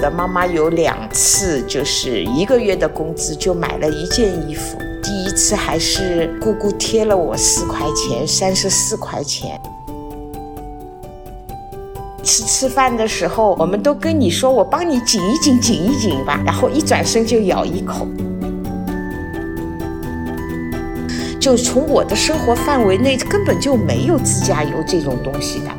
的妈妈有两次，就是一个月的工资就买了一件衣服。第一次还是姑姑贴了我四块钱，三十四块钱。吃吃饭的时候，我们都跟你说，我帮你紧一紧，紧一紧吧，然后一转身就咬一口。就从我的生活范围内，根本就没有自驾游这种东西的。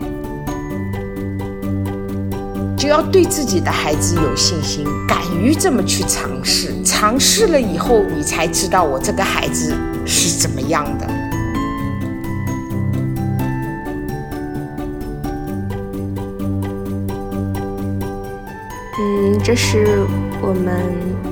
就要对自己的孩子有信心，敢于这么去尝试。尝试了以后，你才知道我这个孩子是怎么样的。这是我们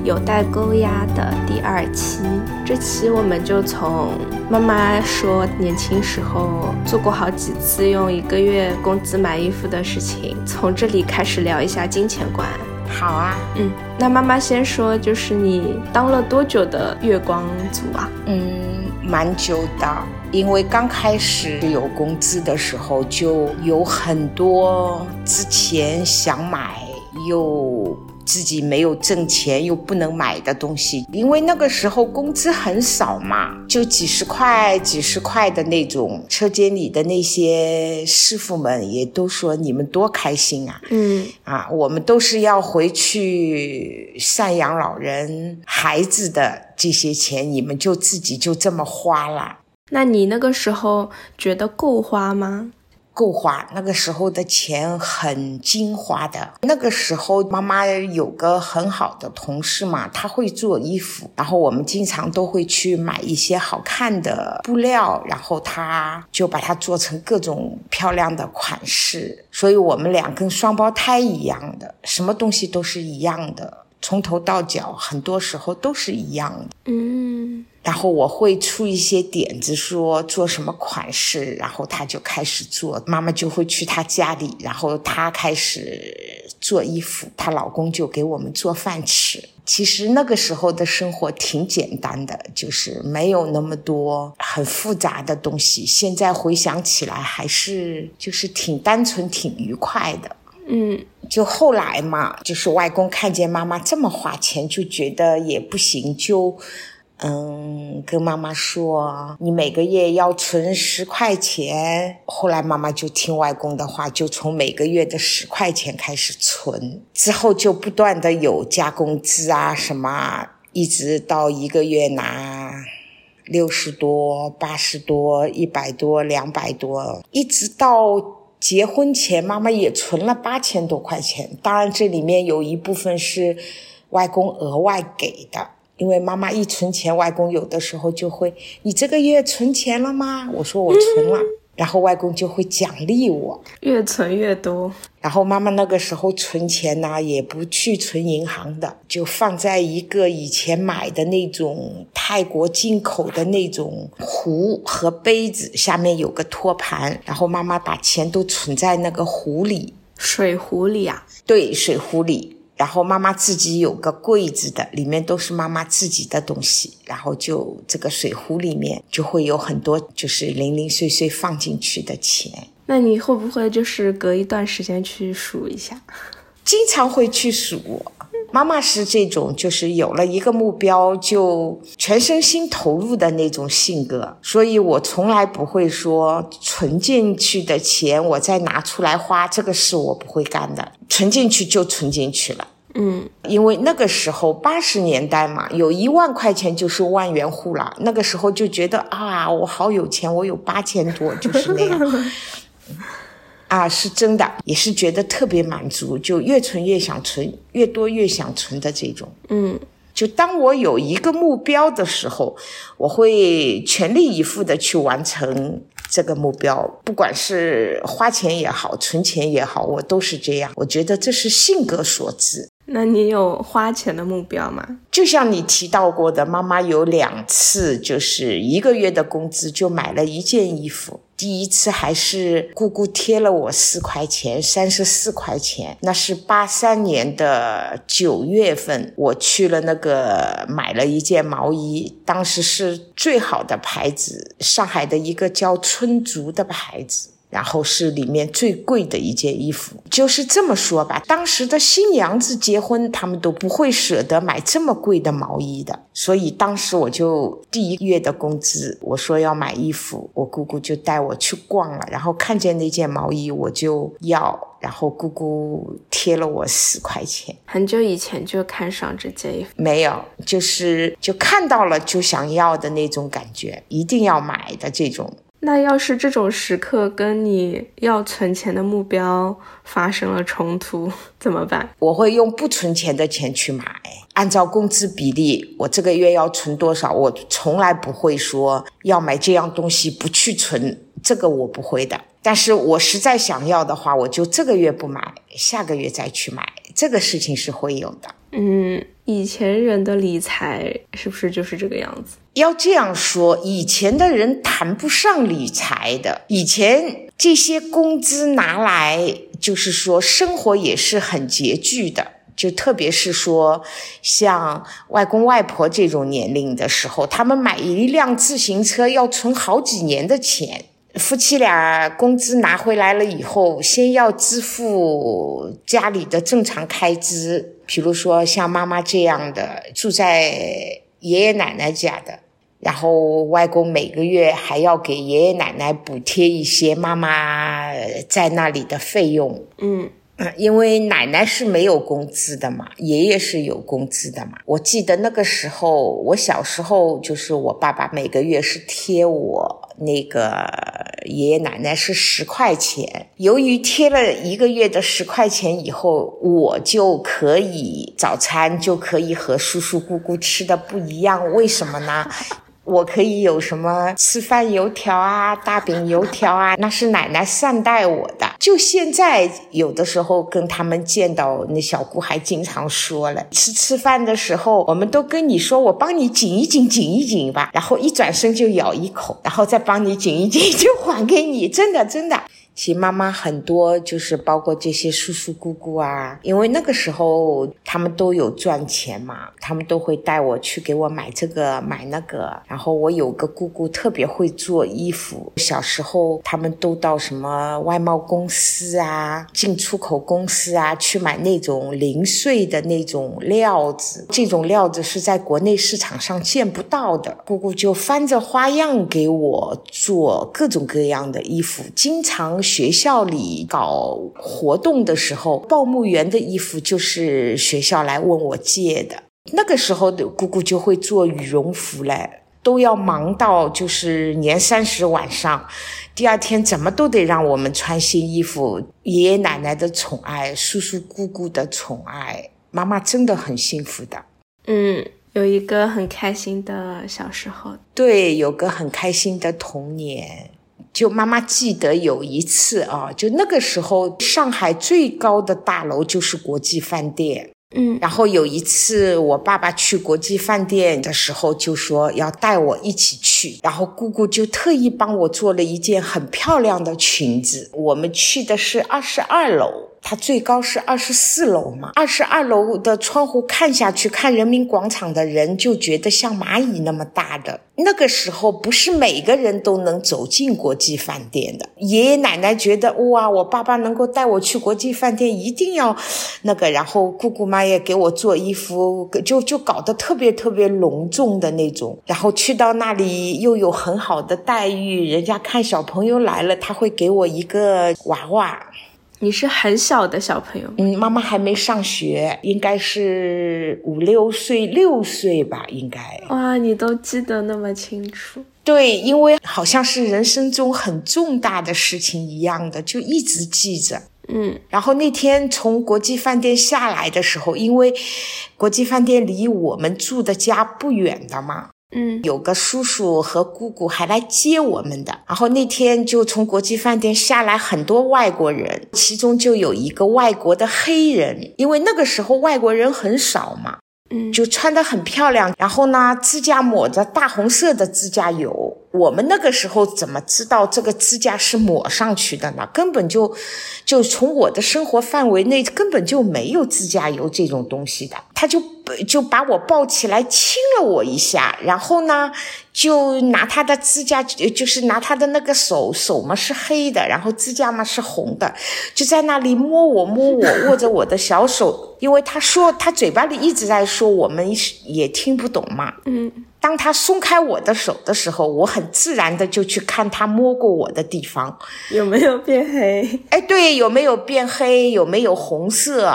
有代沟呀的第二期。这期我们就从妈妈说年轻时候做过好几次用一个月工资买衣服的事情，从这里开始聊一下金钱观。好啊，嗯，那妈妈先说，就是你当了多久的月光族啊？嗯，蛮久的，因为刚开始有工资的时候，就有很多之前想买又自己没有挣钱又不能买的东西，因为那个时候工资很少嘛，就几十块、几十块的那种。车间里的那些师傅们也都说：“你们多开心啊！”嗯啊，我们都是要回去赡养老人、孩子的这些钱，你们就自己就这么花了。那你那个时候觉得够花吗？够花，那个时候的钱很精花的。那个时候妈妈有个很好的同事嘛，她会做衣服，然后我们经常都会去买一些好看的布料，然后她就把它做成各种漂亮的款式。所以我们俩跟双胞胎一样的，什么东西都是一样的，从头到脚，很多时候都是一样的。嗯。然后我会出一些点子，说做什么款式，然后他就开始做。妈妈就会去他家里，然后他开始做衣服，她老公就给我们做饭吃。其实那个时候的生活挺简单的，就是没有那么多很复杂的东西。现在回想起来，还是就是挺单纯、挺愉快的。嗯，就后来嘛，就是外公看见妈妈这么花钱，就觉得也不行，就。嗯，跟妈妈说，你每个月要存十块钱。后来妈妈就听外公的话，就从每个月的十块钱开始存，之后就不断的有加工资啊什么，一直到一个月拿六十多、八十多、一百多、两百多，一直到结婚前，妈妈也存了八千多块钱。当然，这里面有一部分是外公额外给的。因为妈妈一存钱，外公有的时候就会：“你这个月存钱了吗？”我说：“我存了。”然后外公就会奖励我，越存越多。然后妈妈那个时候存钱呢，也不去存银行的，就放在一个以前买的那种泰国进口的那种壶和杯子，下面有个托盘。然后妈妈把钱都存在那个壶里，水壶里啊？对，水壶里。然后妈妈自己有个柜子的，里面都是妈妈自己的东西。然后就这个水壶里面就会有很多，就是零零碎碎放进去的钱。那你会不会就是隔一段时间去数一下？经常会去数。妈妈是这种，就是有了一个目标就全身心投入的那种性格，所以我从来不会说存进去的钱我再拿出来花，这个事我不会干的。存进去就存进去了，嗯，因为那个时候八十年代嘛，有一万块钱就是万元户了。那个时候就觉得啊，我好有钱，我有八千多，就是那样。啊，是真的，也是觉得特别满足，就越存越想存，越多越想存的这种。嗯，就当我有一个目标的时候，我会全力以赴的去完成这个目标，不管是花钱也好，存钱也好，我都是这样。我觉得这是性格所致。那你有花钱的目标吗？就像你提到过的，妈妈有两次，就是一个月的工资就买了一件衣服。第一次还是姑姑贴了我四块钱，三十四块钱。那是八三年的九月份，我去了那个买了一件毛衣，当时是最好的牌子，上海的一个叫春竹的牌子。然后是里面最贵的一件衣服，就是这么说吧。当时的新娘子结婚，他们都不会舍得买这么贵的毛衣的，所以当时我就第一月的工资，我说要买衣服，我姑姑就带我去逛了，然后看见那件毛衣我就要，然后姑姑贴了我十块钱。很久以前就看上这件衣服？没有，就是就看到了就想要的那种感觉，一定要买的这种。那要是这种时刻跟你要存钱的目标发生了冲突，怎么办？我会用不存钱的钱去买，按照工资比例，我这个月要存多少，我从来不会说要买这样东西不去存，这个我不会的。但是我实在想要的话，我就这个月不买，下个月再去买，这个事情是会有的。嗯，以前人的理财是不是就是这个样子？要这样说，以前的人谈不上理财的。以前这些工资拿来，就是说生活也是很拮据的。就特别是说，像外公外婆这种年龄的时候，他们买一辆自行车要存好几年的钱。夫妻俩工资拿回来了以后，先要支付家里的正常开支，比如说像妈妈这样的住在爷爷奶奶家的。然后外公每个月还要给爷爷奶奶补贴一些妈妈在那里的费用，嗯嗯，因为奶奶是没有工资的嘛，爷爷是有工资的嘛。我记得那个时候，我小时候就是我爸爸每个月是贴我那个爷爷奶奶是十块钱。由于贴了一个月的十块钱以后，我就可以早餐就可以和叔叔姑姑吃的不一样，为什么呢？我可以有什么吃饭油条啊、大饼油条啊，那是奶奶善待我的。就现在有的时候跟他们见到，那小姑还经常说了，吃吃饭的时候，我们都跟你说，我帮你紧一紧，紧一紧吧，然后一转身就咬一口，然后再帮你紧一紧，就还给你，真的真的。其实妈妈很多就是包括这些叔叔姑姑啊，因为那个时候他们都有赚钱嘛，他们都会带我去给我买这个买那个。然后我有个姑姑特别会做衣服，小时候他们都到什么外贸公司啊、进出口公司啊去买那种零碎的那种料子，这种料子是在国内市场上见不到的。姑姑就翻着花样给我做各种各样的衣服，经常。学校里搞活动的时候，报幕员的衣服就是学校来问我借的。那个时候的姑姑就会做羽绒服嘞，都要忙到就是年三十晚上，第二天怎么都得让我们穿新衣服。爷爷奶奶的宠爱，叔叔姑姑的宠爱，妈妈真的很幸福的。嗯，有一个很开心的小时候，对，有个很开心的童年。就妈妈记得有一次啊，就那个时候上海最高的大楼就是国际饭店，嗯，然后有一次我爸爸去国际饭店的时候，就说要带我一起去，然后姑姑就特意帮我做了一件很漂亮的裙子。我们去的是二十二楼。它最高是二十四楼嘛，二十二楼的窗户看下去，看人民广场的人就觉得像蚂蚁那么大的。那个时候不是每个人都能走进国际饭店的。爷爷奶奶觉得哇，我爸爸能够带我去国际饭店，一定要那个。然后姑姑妈也给我做衣服，就就搞得特别特别隆重的那种。然后去到那里又有很好的待遇，人家看小朋友来了，他会给我一个娃娃。你是很小的小朋友，嗯，妈妈还没上学，应该是五六岁、六岁吧，应该。哇，你都记得那么清楚？对，因为好像是人生中很重大的事情一样的，就一直记着。嗯，然后那天从国际饭店下来的时候，因为国际饭店离我们住的家不远的嘛。嗯，有个叔叔和姑姑还来接我们的。然后那天就从国际饭店下来很多外国人，其中就有一个外国的黑人，因为那个时候外国人很少嘛。嗯，就穿得很漂亮，然后呢，指甲抹着大红色的指甲油。我们那个时候怎么知道这个指甲是抹上去的呢？根本就，就从我的生活范围内根本就没有指甲油这种东西的。他就就把我抱起来亲了我一下，然后呢，就拿他的指甲，就是拿他的那个手手嘛是黑的，然后指甲嘛是红的，就在那里摸我摸我，握着我的小手，因为他说他嘴巴里一直在说，我们也听不懂嘛。嗯。当他松开我的手的时候，我很自然的就去看他摸过我的地方有没有变黑。哎，对，有没有变黑，有没有红色，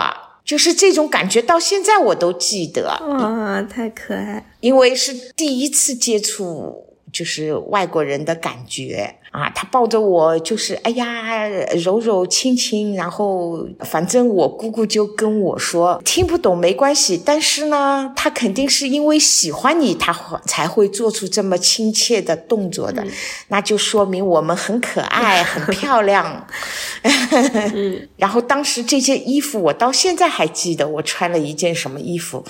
就是这种感觉，到现在我都记得。哇，太可爱！因为是第一次接触，就是外国人的感觉。啊，他抱着我，就是哎呀，揉揉亲亲，然后反正我姑姑就跟我说，听不懂没关系，但是呢，他肯定是因为喜欢你，他才会做出这么亲切的动作的，那就说明我们很可爱，很 漂亮。嗯，然后当时这件衣服我到现在还记得，我穿了一件什么衣服，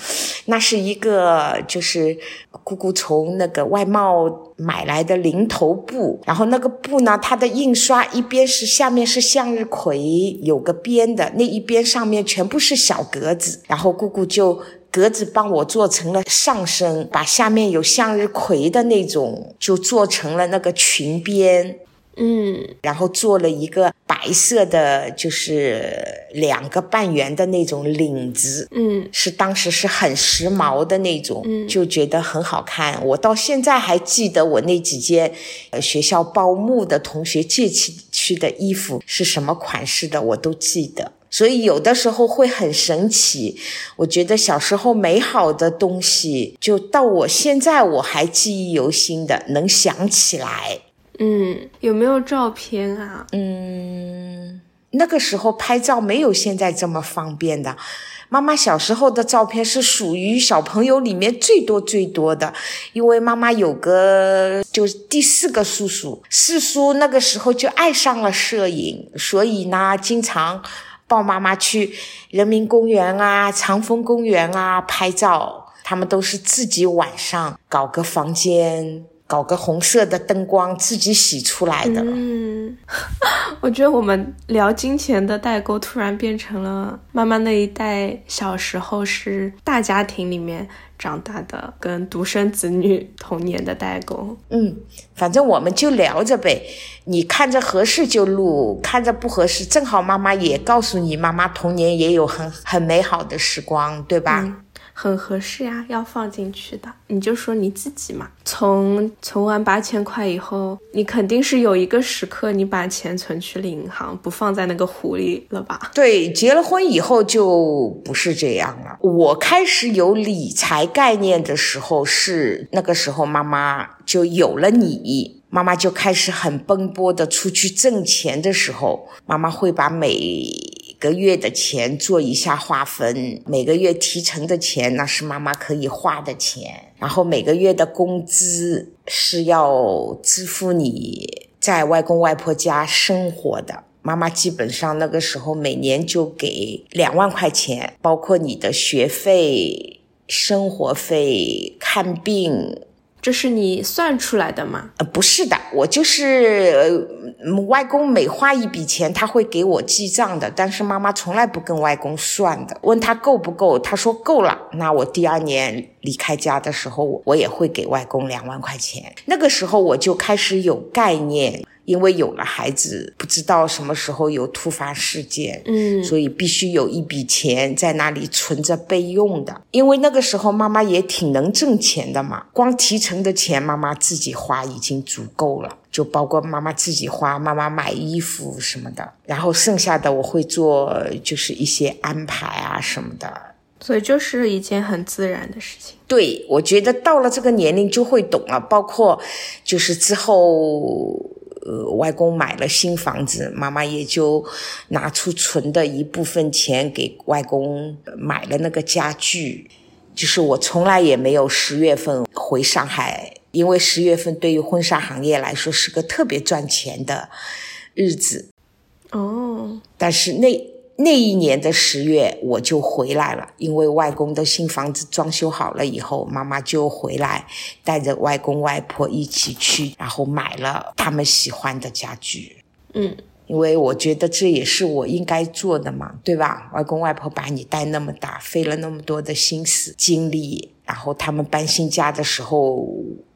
那是一个就是姑姑从那个外贸买来的零头布，然后那个。布呢？它的印刷一边是下面是向日葵，有个边的那一边上面全部是小格子，然后姑姑就格子帮我做成了上身，把下面有向日葵的那种就做成了那个裙边。嗯，然后做了一个白色的，就是两个半圆的那种领子，嗯，是当时是很时髦的那种，嗯，就觉得很好看。我到现在还记得我那几件呃学校报幕的同学借去去的衣服是什么款式的，我都记得。所以有的时候会很神奇，我觉得小时候美好的东西，就到我现在我还记忆犹新的，能想起来。嗯，有没有照片啊？嗯，那个时候拍照没有现在这么方便的。妈妈小时候的照片是属于小朋友里面最多最多的，因为妈妈有个就是第四个叔叔，四叔那个时候就爱上了摄影，所以呢，经常抱妈妈去人民公园啊、长风公园啊拍照。他们都是自己晚上搞个房间。搞个红色的灯光，自己洗出来的。嗯，我觉得我们聊金钱的代沟，突然变成了妈妈那一代小时候是大家庭里面长大的，跟独生子女童年的代沟。嗯，反正我们就聊着呗，你看着合适就录，看着不合适，正好妈妈也告诉你，妈妈童年也有很很美好的时光，对吧？很合适呀，要放进去的。你就说你自己嘛，从存完八千块以后，你肯定是有一个时刻，你把钱存去了银行，不放在那个壶里了吧？对，结了婚以后就不是这样了。我开始有理财概念的时候，是那个时候妈妈就有了你，妈妈就开始很奔波的出去挣钱的时候，妈妈会把每。个月的钱做一下划分，每个月提成的钱那是妈妈可以花的钱，然后每个月的工资是要支付你在外公外婆家生活的。妈妈基本上那个时候每年就给两万块钱，包括你的学费、生活费、看病。这是你算出来的吗？呃，不是的，我就是外公每花一笔钱，他会给我记账的。但是妈妈从来不跟外公算的，问他够不够，他说够了。那我第二年离开家的时候，我也会给外公两万块钱。那个时候我就开始有概念。因为有了孩子，不知道什么时候有突发事件，嗯，所以必须有一笔钱在那里存着备用的。因为那个时候妈妈也挺能挣钱的嘛，光提成的钱妈妈自己花已经足够了，就包括妈妈自己花，妈妈买衣服什么的，然后剩下的我会做就是一些安排啊什么的。所以就是一件很自然的事情。对，我觉得到了这个年龄就会懂了，包括就是之后。呃，外公买了新房子，妈妈也就拿出存的一部分钱给外公买了那个家具。就是我从来也没有十月份回上海，因为十月份对于婚纱行业来说是个特别赚钱的日子。哦，但是那那一年的十月我就回来了，因为外公的新房子装修好了以后，妈妈就回来，带着外公外婆一起去，然后买了他们喜欢的家具。嗯，因为我觉得这也是我应该做的嘛，对吧？外公外婆把你带那么大，费了那么多的心思精力，然后他们搬新家的时候，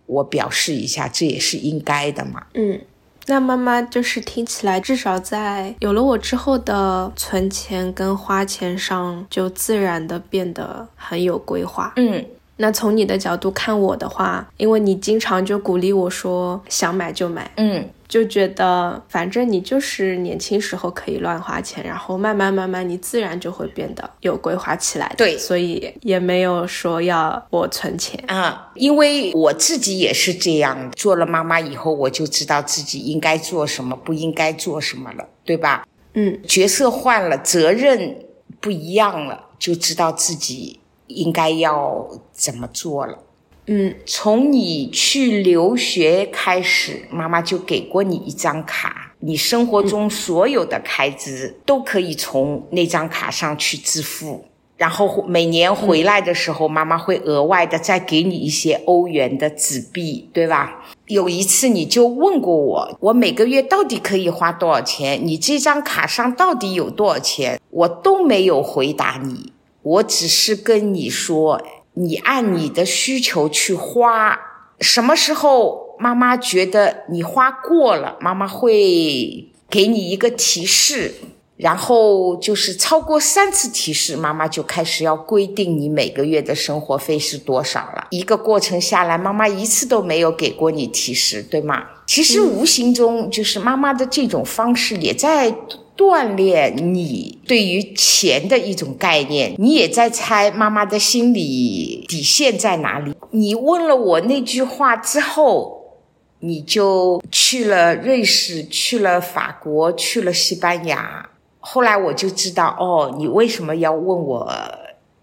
我表示一下，这也是应该的嘛。嗯。那妈妈就是听起来，至少在有了我之后的存钱跟花钱上，就自然的变得很有规划。嗯。那从你的角度看我的话，因为你经常就鼓励我说想买就买，嗯，就觉得反正你就是年轻时候可以乱花钱，然后慢慢慢慢你自然就会变得有规划起来。对，所以也没有说要我存钱啊，因为我自己也是这样，做了妈妈以后，我就知道自己应该做什么，不应该做什么了，对吧？嗯，角色换了，责任不一样了，就知道自己。应该要怎么做了？嗯，从你去留学开始，妈妈就给过你一张卡，你生活中所有的开支都可以从那张卡上去支付。然后每年回来的时候，妈妈会额外的再给你一些欧元的纸币，对吧？有一次你就问过我，我每个月到底可以花多少钱？你这张卡上到底有多少钱？我都没有回答你。我只是跟你说，你按你的需求去花。什么时候妈妈觉得你花过了，妈妈会给你一个提示。然后就是超过三次提示，妈妈就开始要规定你每个月的生活费是多少了。一个过程下来，妈妈一次都没有给过你提示，对吗？其实无形中就是妈妈的这种方式也在。锻炼你对于钱的一种概念，你也在猜妈妈的心理底线在哪里。你问了我那句话之后，你就去了瑞士，去了法国，去了西班牙。后来我就知道，哦，你为什么要问我，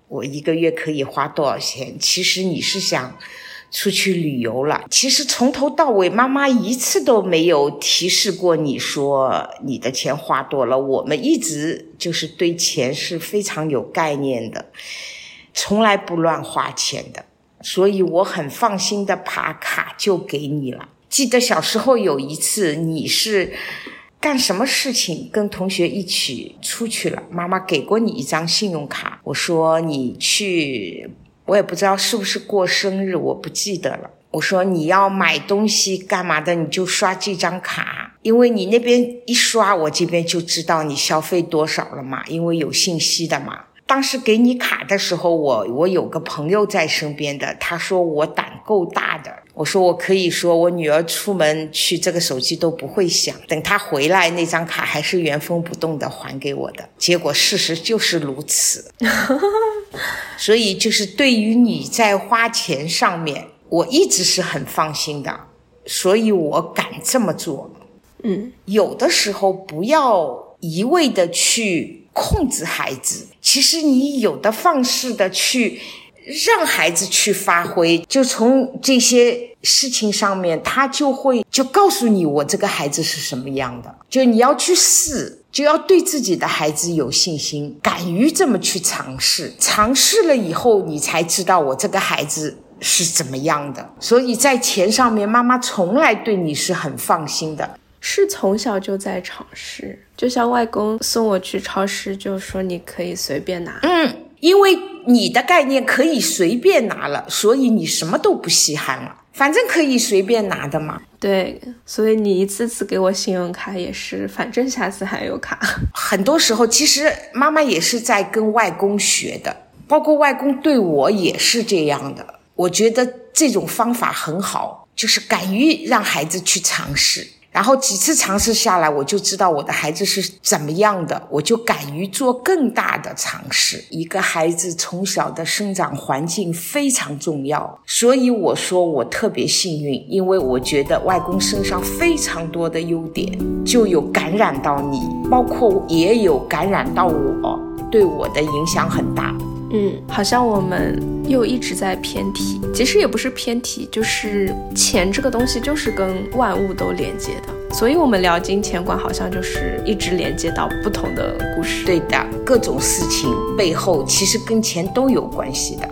我一个月可以花多少钱？其实你是想。出去旅游了，其实从头到尾，妈妈一次都没有提示过你说你的钱花多了。我们一直就是对钱是非常有概念的，从来不乱花钱的，所以我很放心的把卡就给你了。记得小时候有一次，你是干什么事情跟同学一起出去了，妈妈给过你一张信用卡，我说你去。我也不知道是不是过生日，我不记得了。我说你要买东西干嘛的，你就刷这张卡，因为你那边一刷，我这边就知道你消费多少了嘛，因为有信息的嘛。当时给你卡的时候，我我有个朋友在身边的，他说我胆够大的。我说我可以说我女儿出门去这个手机都不会响，等她回来那张卡还是原封不动的还给我的。结果事实就是如此，所以就是对于你在花钱上面，我一直是很放心的，所以我敢这么做。嗯，有的时候不要一味的去控制孩子，其实你有的放肆的去。让孩子去发挥，就从这些事情上面，他就会就告诉你我这个孩子是什么样的。就你要去试，就要对自己的孩子有信心，敢于这么去尝试。尝试了以后，你才知道我这个孩子是怎么样的。所以在钱上面，妈妈从来对你是很放心的，是从小就在尝试。就像外公送我去超市，就说你可以随便拿。嗯。因为你的概念可以随便拿了，所以你什么都不稀罕了，反正可以随便拿的嘛。对，所以你一次次给我信用卡也是，反正下次还有卡。很多时候，其实妈妈也是在跟外公学的，包括外公对我也是这样的。我觉得这种方法很好，就是敢于让孩子去尝试。然后几次尝试下来，我就知道我的孩子是怎么样的，我就敢于做更大的尝试。一个孩子从小的生长环境非常重要，所以我说我特别幸运，因为我觉得外公身上非常多的优点就有感染到你，包括也有感染到我，对我的影响很大。嗯，好像我们又一直在偏题，其实也不是偏题，就是钱这个东西就是跟万物都连接的，所以我们聊金钱观好像就是一直连接到不同的故事。对的，各种事情背后其实跟钱都有关系的。